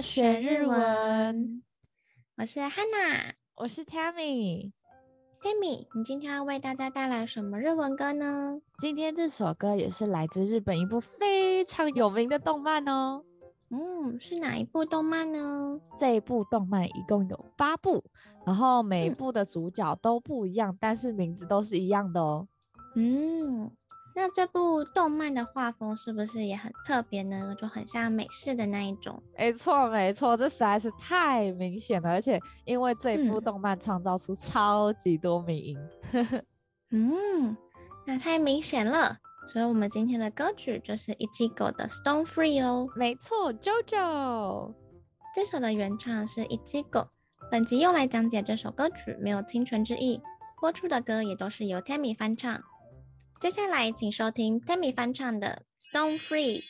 歌学日文，我是 Hana，我是 Tammy。Tammy，你今天要为大家带来什么日文歌呢？今天这首歌也是来自日本一部非常有名的动漫哦。嗯，是哪一部动漫呢？这一部动漫一共有八部，然后每一部的主角都不一样，嗯、但是名字都是一样的哦。嗯。那这部动漫的画风是不是也很特别呢？就很像美式的那一种。没错，没错，这实在是太明显了。而且因为这部动漫创造出超级多迷因。嗯，那太明显了。所以我们今天的歌曲就是一季狗的 Stone Free 哦。没错，JoJo。这首的原唱是一季狗。本集用来讲解这首歌曲，没有侵权之意。播出的歌也都是由 Tammy 翻唱。接下来，请收听 Tammy 翻唱的《Stone Free》。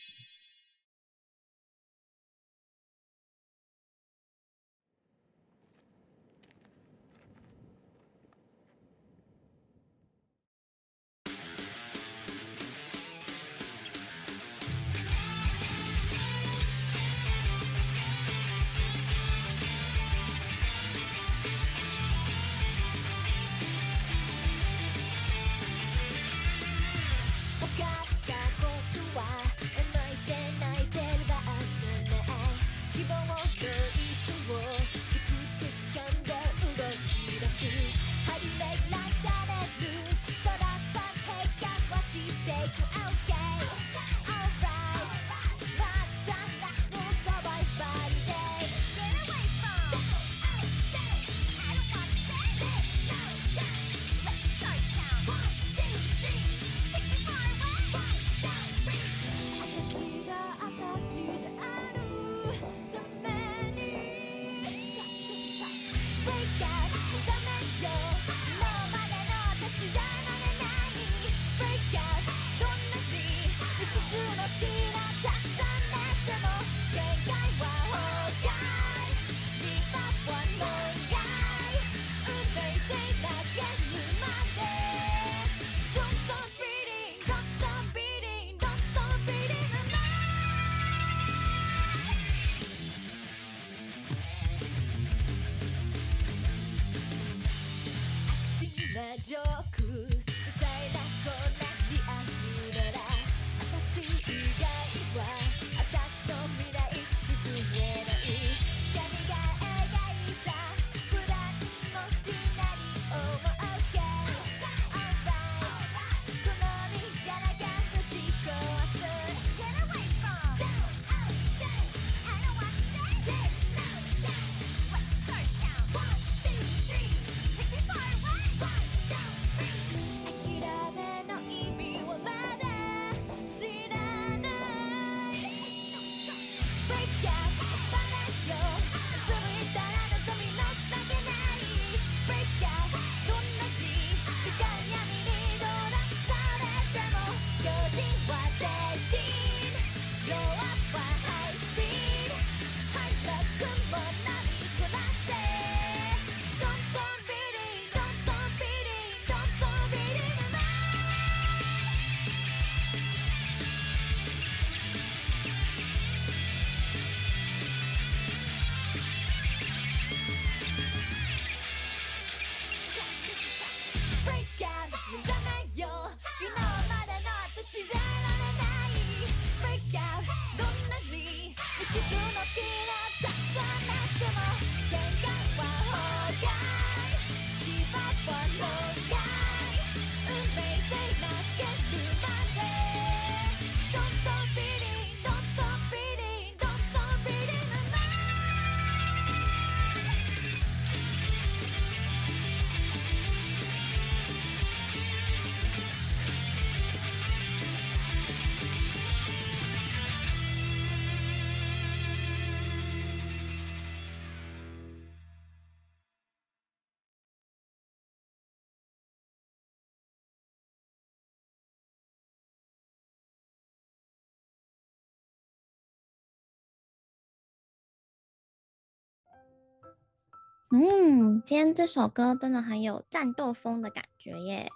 嗯，今天这首歌真的很有战斗风的感觉耶。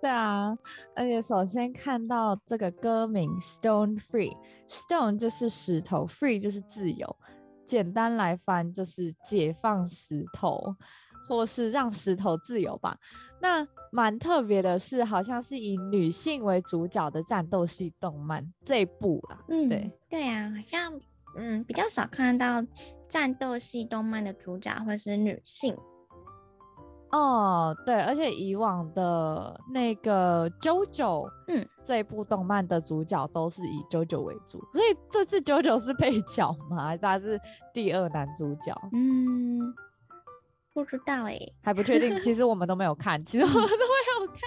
对啊，而且首先看到这个歌名 Stone Free，Stone 就是石头，Free 就是自由，简单来翻就是解放石头，或是让石头自由吧。那蛮特别的是，好像是以女性为主角的战斗系动漫这一部啊。嗯，对对啊，好像嗯比较少看到战斗系动漫的主角会是女性。哦，对，而且以往的那个 JoJo，嗯，这一部动漫的主角都是以 JoJo 为主，所以这次 JoJo 是配角吗？还是他是第二男主角？嗯，不知道哎，还不确定。其实我们都没有看，其实我们都没有看，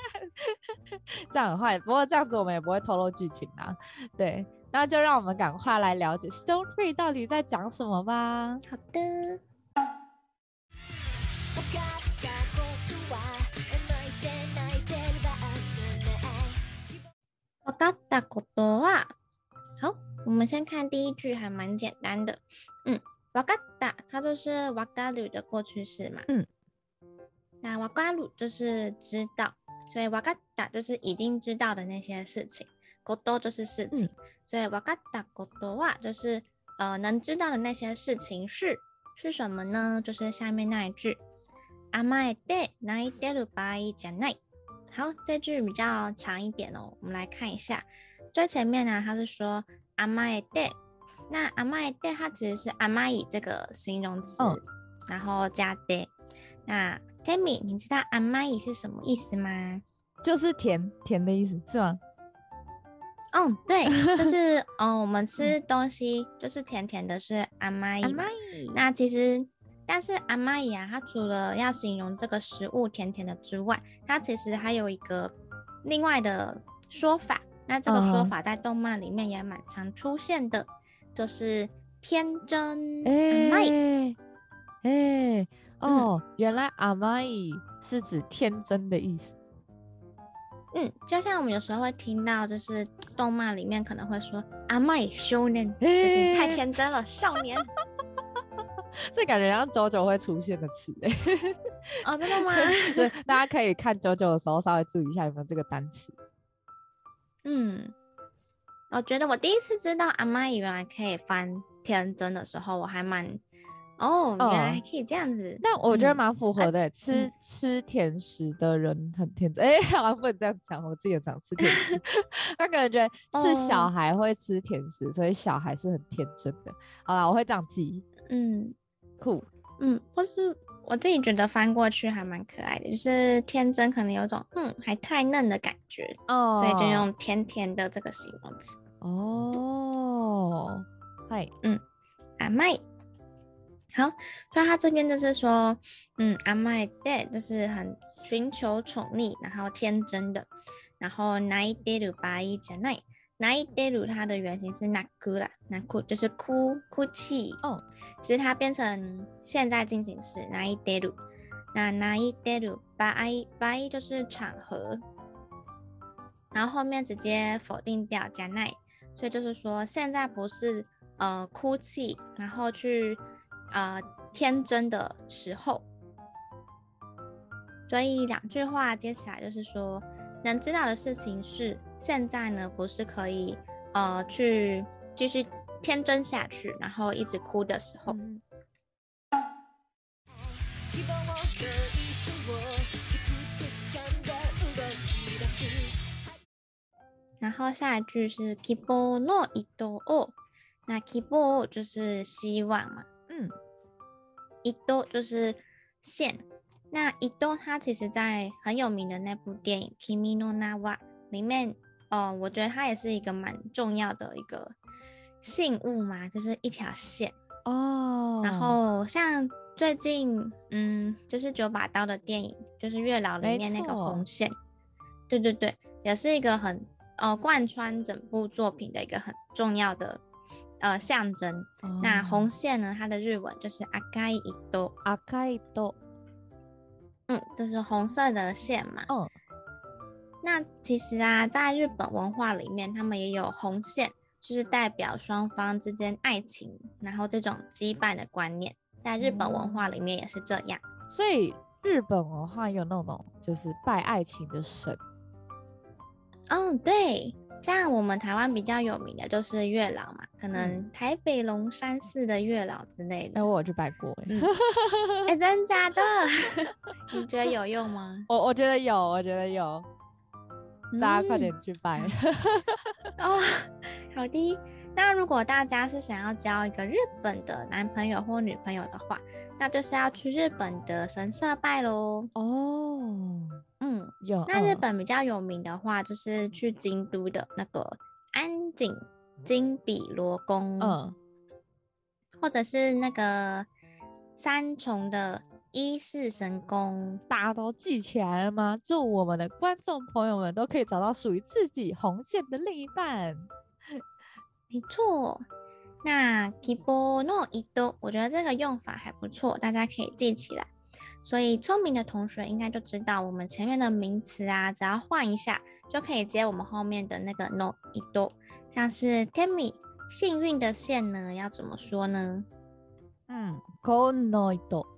这样很坏。不过这样子我们也不会透露剧情啊。对，那就让我们赶快来了解 Stone Free 到底在讲什么吧。好的。わかったことは，好，我们先看第一句，还蛮简单的。嗯， わかった，它就是わかる的过去式嘛。嗯，那わかる就是知道，所以わかった就是已经知道的那些事情。こと就是事情，嗯、所以わかったことは就是呃能知道的那些事情是是什么呢？就是下面那一句，甘えて泣いてる场合じゃない。好，这句比较长一点哦，我们来看一下。最前面呢，它是说甘えて， 那甘えて它其实是甘い这个形容词，哦、然后加で。那 Tammy，你知道甘い是什么意思吗？就是甜甜的意思，是吗？嗯，对，就是哦，我们吃东西就是甜甜的，是甘い。甘い。那其实。但是甘い啊，它除了要形容这个食物甜甜的之外，它其实还有一个另外的说法。那这个说法在动漫里面也蛮常出现的，uh huh. 就是天真。甘い。哎，哦，嗯、原来甘い是指天真的意思。嗯，就像我们有时候会听到，就是动漫里面可能会说甘い少年，就是太天真了，少年。这感觉像 JoJo 会出现的词哎，哦，真的吗？对，大家可以看 JoJo 的时候稍微注意一下有没有这个单词。嗯， 我觉得我第一次知道阿妈原来可以翻天真的时候，我还蛮哦，原来还可以这样子。嗯、但我觉得蛮符合的，嗯、吃、嗯、吃甜食的人很天真。哎，好像不能这样讲，我自己也常吃甜食。他可能觉得 是小孩会吃甜食，哦、所以小孩是很天真的。好啦，我会这样记。嗯。酷，嗯，或是我自己觉得翻过去还蛮可爱的，就是天真，可能有种嗯还太嫩的感觉哦，所以就用甜甜的这个形容词哦。嗨，嗯，甘い，好，所以他这边就是说，嗯，甘いで就是很寻求宠溺，然后天真的，然后泣いてる场合じゃない。 泣いてる它的原型是泣く啦，泣く就是哭哭泣哦。其实它变成现在进行时泣いてる，那泣いてる场合场合就是场合，然后后面直接否定掉じゃない，所以就是说现在不是呃哭泣，然后去呃天真的时候。所以两句话接起来就是说，能知道的事情是。 现在呢，不是可以呃去继续天真下去，然后一直哭的时候。嗯、然后下一句是希望の糸を，那希望就是希望嘛，嗯，糸就是线。那糸它其实在很有名的那部电影《君の名は》里面。 哦，我觉得它也是一个蛮重要的一个信物嘛，就是一条线哦。然后像最近，嗯，就是九把刀的电影，就是月老里面那个红线，对对对，也是一个很呃贯穿整部作品的一个很重要的呃象征。哦、那红线呢，它的日文就是赤い糸，赤い糸，嗯，就是红色的线嘛。哦那其实啊，在日本文化里面，他们也有红线，就是代表双方之间爱情，然后这种羁绊的观念，在日本文化里面也是这样。所以日本文化有那种就是拜爱情的神哦，对，像我们台湾比较有名的就是月老嘛，可能台北龙山寺的月老之类的。哎、嗯，我有去拜过，哎、真假的？你觉得有用吗？我我觉得有，我觉得有，大家快点去拜。嗯、哦，好的。那如果大家是想要交一个日本的男朋友或女朋友的话，那就是要去日本的神社拜喽。哦，嗯，有。那日本比较有名的话，就是去京都的那个安井金比罗宫，嗯，或者是那个三重的伊势神功。大家都记起来了吗？祝我们的观众朋友们都可以找到属于自己红线的另一半。没错，那 kibo no 我觉得这个用法还不错，大家可以记起来。所以聪明的同学应该就知道，我们前面的名词啊，只要换一下，就可以接我们后面的那个 no ito。像是 temi 幸运的线呢，要怎么说呢？嗯，ko no ito。はい、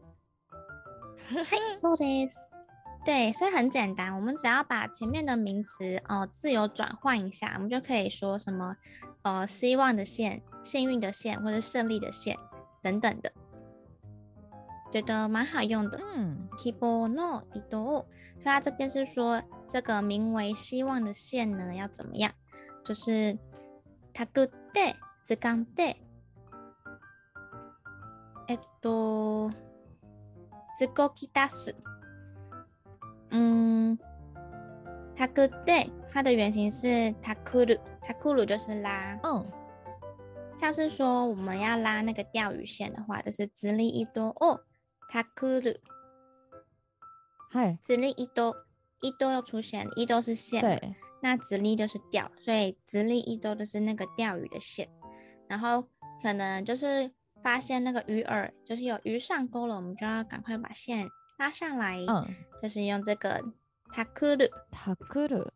そうです。对，所以很简单，我们只要把前面的名词哦自由转换一下，我们就可以说什么呃希望的线、幸运的线或者胜利的线等等的，觉得蛮好用的。嗯，Kibo no ito，所以他这边是说这个名为希望的线呢要怎么样？就是たくって掴んでえっと 动き出す。嗯，タクって它的原型是タクル，タクル就是拉。嗯，像是说我们要拉那个钓鱼线的话，就是钓り糸哦，タクル。嗨，钓り糸，糸又出现，糸是线。对。那钓り就是钓，所以钓り糸就是那个钓鱼的线。然后可能就是 发现那个鱼饵，就是有鱼上钩了，我们就要赶快把线。拉上来，嗯，就是用这个タクル，タクル。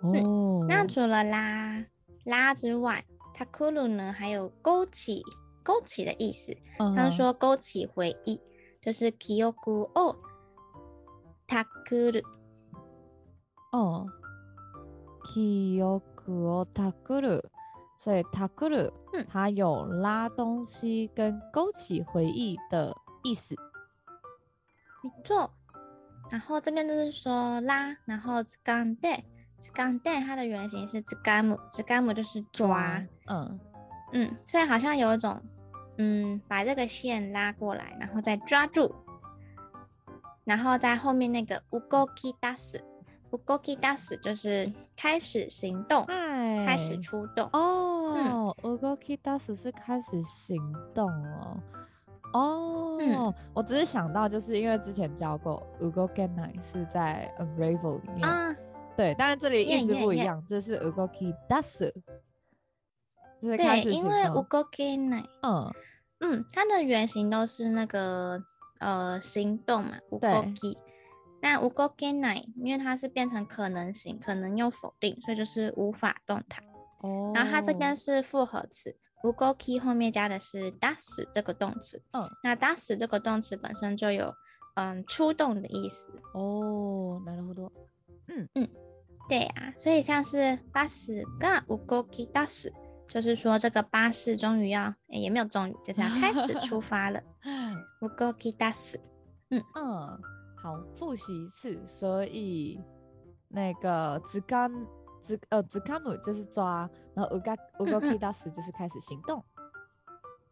哦，那除了拉拉之外，タクル呢还有勾起勾起的意思。他们说勾起回忆，就是记忆をタクル。哦，记忆をタクル。 所以タクル，嗯，它有拉东西跟勾起回忆的意思。没错，然后这边就是说拉，然后つかんで，つかんで它的原型是つかむ，つかむ就是抓，嗯嗯，所以好像有一种，嗯，把这个线拉过来，然后再抓住，然后在后面那个动き 出す，动き出す就是开始行动，哎，开始出动哦，动き出す是开始行动哦。哦、oh, 嗯，我只是想到，就是因为之前教过うごけない是在 Unravel 里面，啊、对，但是这里意思不一样，这是うごき出す，就是开始行动。对，因为うごけない，嗯嗯，它的原型都是那个呃行动嘛，う ごき。那うごけない，因为它是变成可能型，可能又否定，所以就是无法动弹。哦、oh，然后它这边是复合词。动き后面加的是出す这个动词，嗯，那出す这个动词本身就有嗯出动的意思哦，なるほど，嗯嗯，对呀、啊，所以像是バスが动き出す，就是说这个巴士终于要，欸、也没有终于，就是要开始出发了，动き出す，嗯嗯， 好，复习一次，所以那个つかん。z 呃 zikamu 就是抓，然后 uga ugoki dasu 就是开始行动。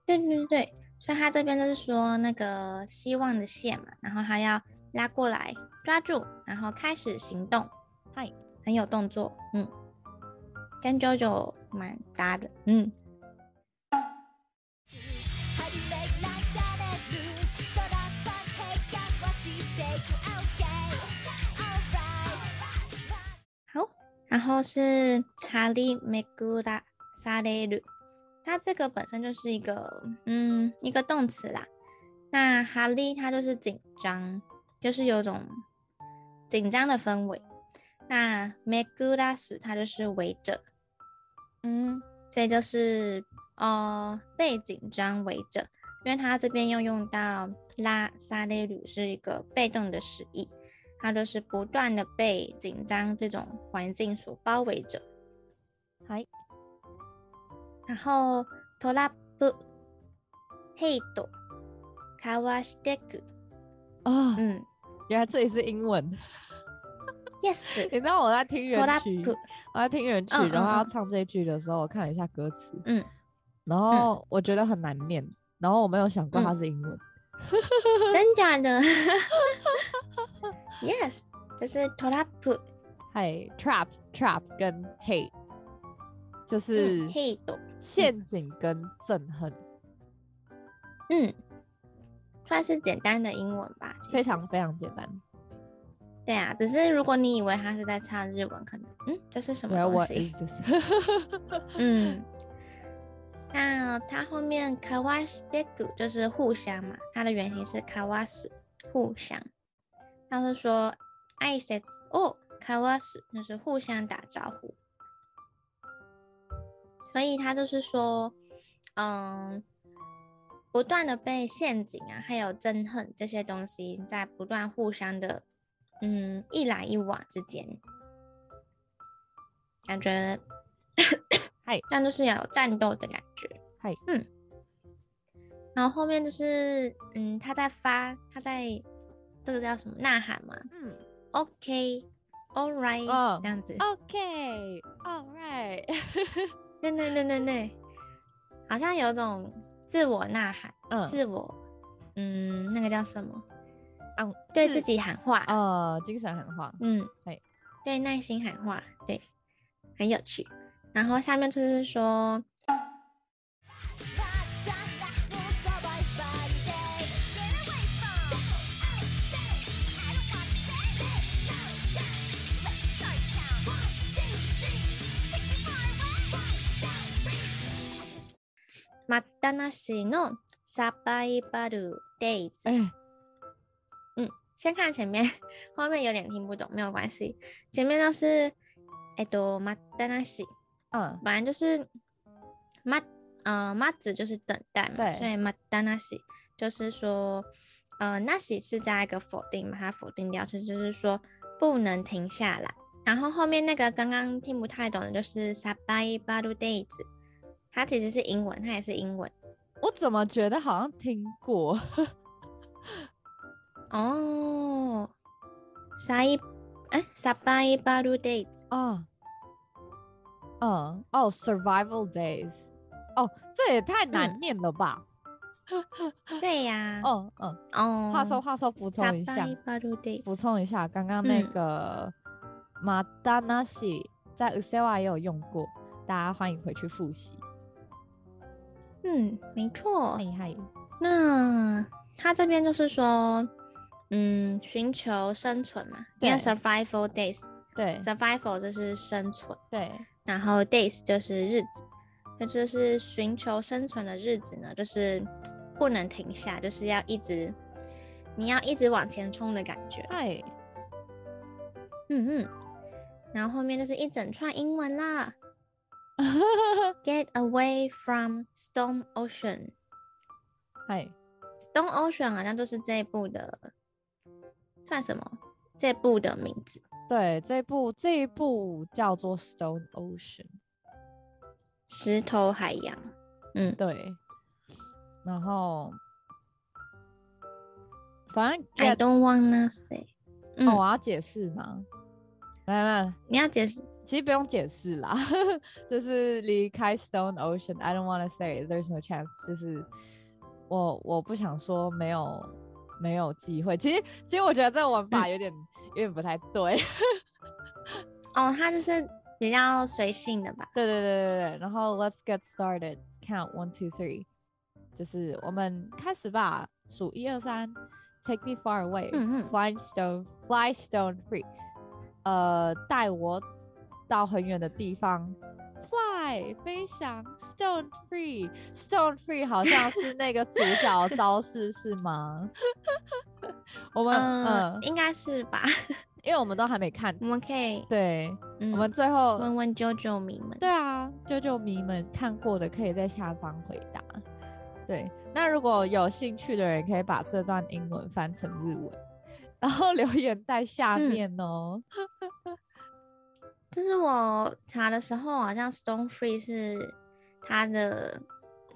对对对，所以他这边就是说那个希望的线嘛，然后他要拉过来抓住，然后开始行动。嗨，很有动作，嗯，跟 JoJo 蛮搭的，嗯。 然后是哈利梅古拉萨雷鲁，它这个本身就是一个嗯一个动词啦。那哈利它就是紧张，就是有种紧张的氛围。那梅古拉斯它就是围着，嗯，所以就是呃被紧张围着，因为它这边又用到拉萨雷鲁是一个被动的实义。他就是不断的被紧张这种环境所包围着。嗨，然后トラップ、ヘイト、かわしてく。啊，嗯，原来这里是英文。 Yes，你知道我在听原曲，トラップ我在听原曲，嗯、然后要唱这一句的时候，我看了一下歌词，嗯，然后我觉得很难念，然后我没有想过它是英文。嗯真假的 ？Yes，这是トラップ，还 trap trap 跟 hate，就是ヘイト陷阱跟憎恨。嗯，算是简单的英文吧，非常非常简单。对啊，只是如果你以为他是在唱日文，可能嗯，这是什么东西？嗯。那它后面かわしてく就是互相嘛，它的原型是かわす，互相。 他是说挨拶哦，かわす就是互相打招呼。所以他就是说，嗯，不断的被陷阱啊，还有憎恨这些东西在不断互相的，嗯，一来一往之间，感觉。嗨，这样就是要有战斗的感觉。嗨，嗯，然后后面就是，嗯，他在发，他在 这个叫什么呐喊吗？嗯，OK，All right，哦，这样子。OK，All right，对对对对对，好像有种自我呐喊，嗯，自我，嗯，那个叫什么？嗯，对自己喊话，哦，精神喊话，嗯，对，对，耐心喊话，对，很有趣。然后下面就是说，待ったなしのサバイバルデイズ。嗯，先看前面，后面有点听不懂，没有关系。前面都是，えっと、待ったなし。嗯，本来就是待，呃，待子就是等待嘛，对，所以待ったなし就是说，呃，なし是加一个否定，把它否定掉，所以就是说不能停下来。然后后面那个刚刚听不太懂的就是サバイバルデイズ， 它其实是英文，它也是英文。我怎么觉得好像听过？哦，サイ，哎，サバイバルデイズ哦。嗯哦，Survival Days，哦，这也太难念了吧？嗯、对呀、啊，嗯嗯哦。话说话说，补充一下，补充一下，刚刚那个待ったなし在 Excel 也有用过，大家欢迎回去复习。 嗯，没错。厉害。那他这边就是说，嗯，寻求生存嘛，因为 Survival Days，对，Survival 就是生存，对。然后 days 就是日子，那就是寻求生存的日子呢，就是不能停下，就是要一直，你要一直往前冲的感觉。哎，嗯嗯，然后后面就是一整串英文啦。Get away from Storm Ocean。嗨，Storm Ocean 好像就是这一部的，算什么？这部的名字。对，这部这一部叫做《Stone Ocean》，石头海洋。嗯，对。然后，反正 I don't wanna say。哦，我要解释吗？来来，你要解释？其实不用解释啦，就是离开 Stone Ocean。I don't wanna say there's no chance。就是我我不想说没有没有机会。其实其实我觉得这个玩法有点。嗯有点不太对，哦，他就是比较随性的吧？对对对对对。然后 Let's get started. Count one, two, three，就是我们开始吧，数一二三。Take me far away, 嗯嗯 flying stone, fly stone free。呃，带我到很远的地方，fly 飞翔，stone free, stone free，好像 是那个主角招式是吗？我们嗯、呃，应该是吧，因为我们都还没看，我们可以对、嗯，我们最后问问啾啾迷们，对啊，啾啾迷们看过的可以在下方回答。对，那如果有兴趣的人可以把这段英文翻成日文，然后留言在下面哦。就、嗯、是我查的时候，好像 Stone Free 是它的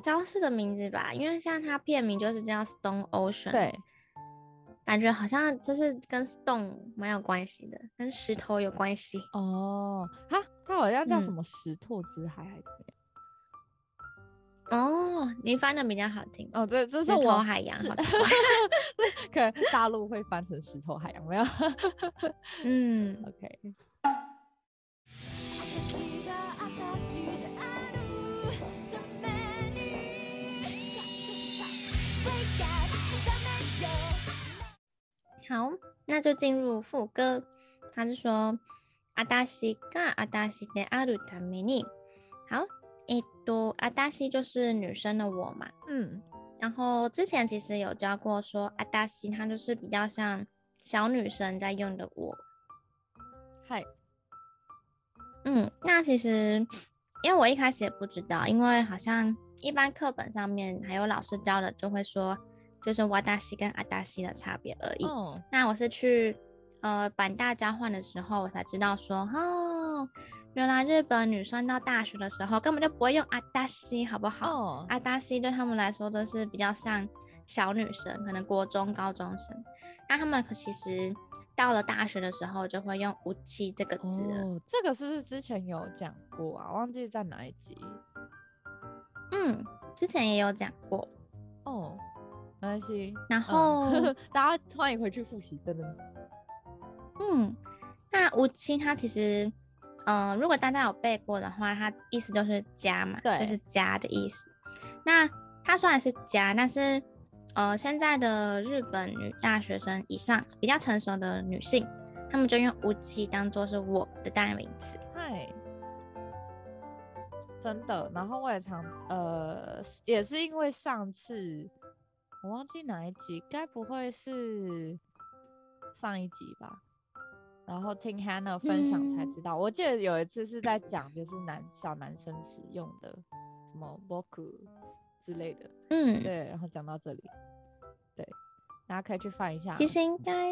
招式的名字吧？因为像它片名就是叫 Stone Ocean，对，感觉好像就是跟 Stone 蛮有关系的，跟石头有关系哦。它它好像叫什么石头之海还是怎么样？嗯哦，你翻的比较好听哦。对，这是我海洋，好奇 怪，可能大陆会翻成石头海洋，没有？嗯，OK。那就进入副歌。他是说，阿达西嘎阿达西的阿鲁塔米尼。好。一，多阿达西就是女生的我嘛，嗯，然后之前其实有教过说阿达西，它就是比较像小女生在用的我，嗨，嗯，那其实因为我一开始也不知道，因为好像一般课本上面还有老师教的就会说，就是瓦达西跟阿达西的差别而已。哦，那我是去呃板大交换的时候，我才知道说，哦。原来日本女生到大学的时候根本就不会用阿达西，好不好？哦，阿达西对他们来说都是比较像小女生，可能国中高中生。那他们其实到了大学的时候就会用无期这个字。哦，这个是不是之前有讲过啊？忘记在哪一集？嗯，之前也有讲过。哦，没关系。然后、嗯、大家欢迎回去复习，真的。嗯，那无期它其实。嗯、呃，如果大家有背过的话，它意思就是家嘛，对，就是家的意思。那它虽然是家，但是呃，现在的日本女大学生以上比较成熟的女性，她们就用无期当做是我的代名词。嗨，真的。然后我也常呃，也是因为上次我忘记哪一集，该不会是上一集吧？然后听 Hannah 分享才知道，嗯、我记得有一次是在讲，就是男小男生使用的什么 boku 之类的，嗯，对，然后讲到这里，对，大家可以去翻一下。其实应该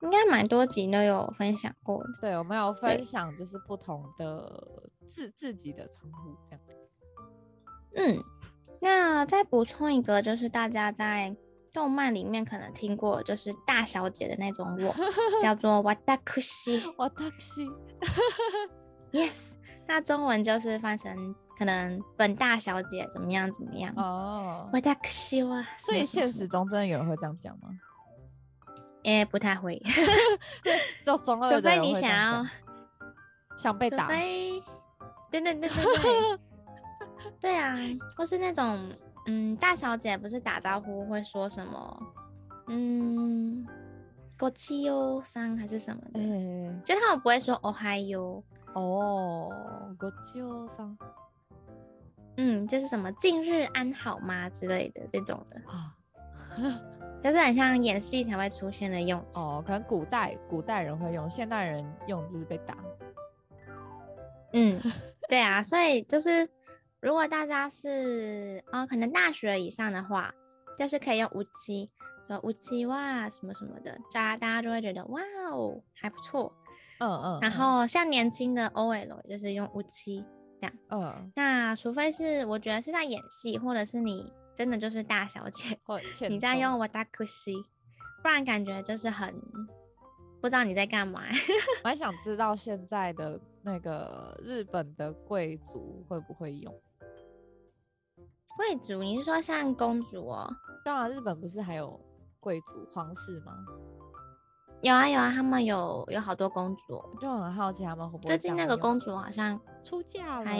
应该蛮多集都有分享过的，对，我们有分享就是不同的自自己的称呼这样。嗯，那再补充一个，就是大家在。动漫里面可能听过，就是大小姐的那种我，叫做わたくし。わたくし。 Yes，那中文就是翻成可能本大小姐怎么样怎么样哦。わたくし哇，所以现实中真的有人会这样讲吗？诶，不太会。就中二的人会这样讲。除非你想要想被打。除非。对对对对对。 对啊，或是那种。嗯，大小姐不是打招呼会说什么？嗯，ごちそうさん还是什么的？欸、就他们不会说おはよう哦，ごちそうさん。嗯，就是什么近日安好吗之类的这种的啊，就是很像演戏才会出现的用词哦。可能古代古代人会用，现代人用就是被打。嗯，对啊，所以就是。 如果大家是啊、哦，可能大学以上的话，就是可以用无期，说无期哇什么什么的，大家大家就会觉得哇哦还不错，嗯嗯。然后像年轻的 OL 就是用无期这样，嗯。那除非是我觉得是在演戏，或者是你真的就是大小姐，你在用わたくし，不然感觉就是很不知道你在干嘛。我还想知道现在的那个日本的贵族会不会用。 贵族，你是说像公主哦？当然，日本不是还有贵族、皇室吗？有啊有啊，他们有有好多公主，就很好奇他们会不会。最近那个公主好像出嫁了，还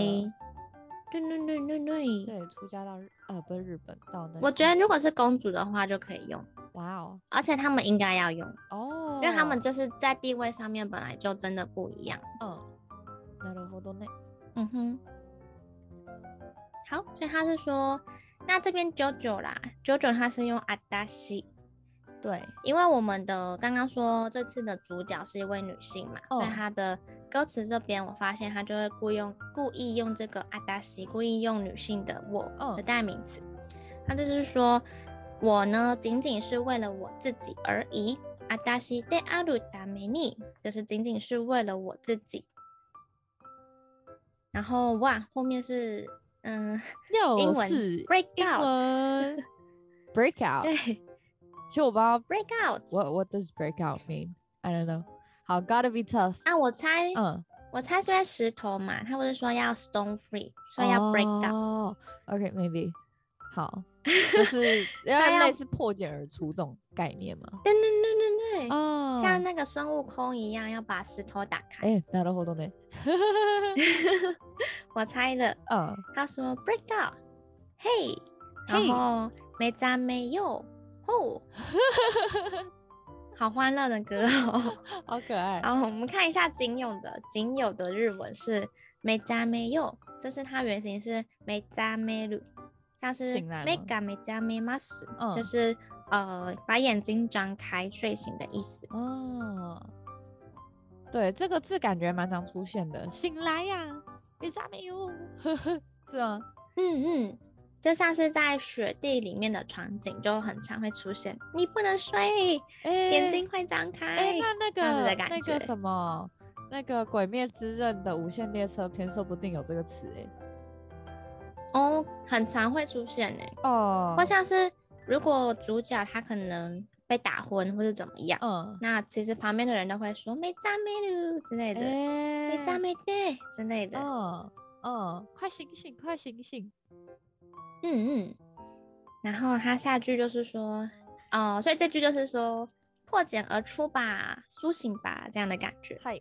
对对对对对，对出嫁到日呃不是日本到那。我觉得如果是公主的话就可以用，哇哦！而且他们应该要用哦，因为他们就是在地位上面本来就真的不一样。嗯，なるほどね。嗯哼。 好，所以他是说，那这边九九啦，九九他是用阿达西，对，因为我们的刚刚说这次的主角是一位女性嘛，哦、所以他的歌词这边我发现他就会故用故意用这个阿达西，故意用女性的我的代名词，他、哦、就是说我呢仅仅是为了我自己而已， 阿达西であるために，就是仅仅是为了我自己。然后哇，后面是 嗯，英文 break out，break out。对，其实我不知道 break out。What what does break out mean? I don't know. 好，gotta be tough。啊，我猜，嗯，我猜是因为石头嘛，他不是说要 stone free，说要 break out。哦，OK，maybe。好， 就是要类似破茧而出这种概念嘛？对对对对对，哦，像那个孙悟空一样要把石头打开。哎，なるほどね。我猜的。嗯，他说 break out，嘿，然后没脏没有，吼，好欢乐的歌哦，好可爱。然后我们看一下仅有的仅有的日文是没脏没有，这是它原型是没脏没る。 像是目が目覚めます，就是呃把眼睛张开睡醒的意思。哦，对，这个字感觉蛮常出现的，醒来呀，目覚めよ，是啊，嗯嗯，就像是在雪地里面的场景就很常会出现，你不能睡，欸、眼睛会张开。哎、欸，那那个那个什么，那个《鬼灭之刃》的无限列车篇，说不定有这个词哎、欸。 哦，很常会出现呢。哦，或像是如果主角他可能被打昏或者怎么样，嗯，那其实旁边的人都会说没咋没噜之类的，没咋没得之类的。哦哦，快醒醒，快醒醒。嗯嗯。然后他下句就是说，哦，所以这句就是说破茧而出吧，苏醒吧，这样的感觉。嗨。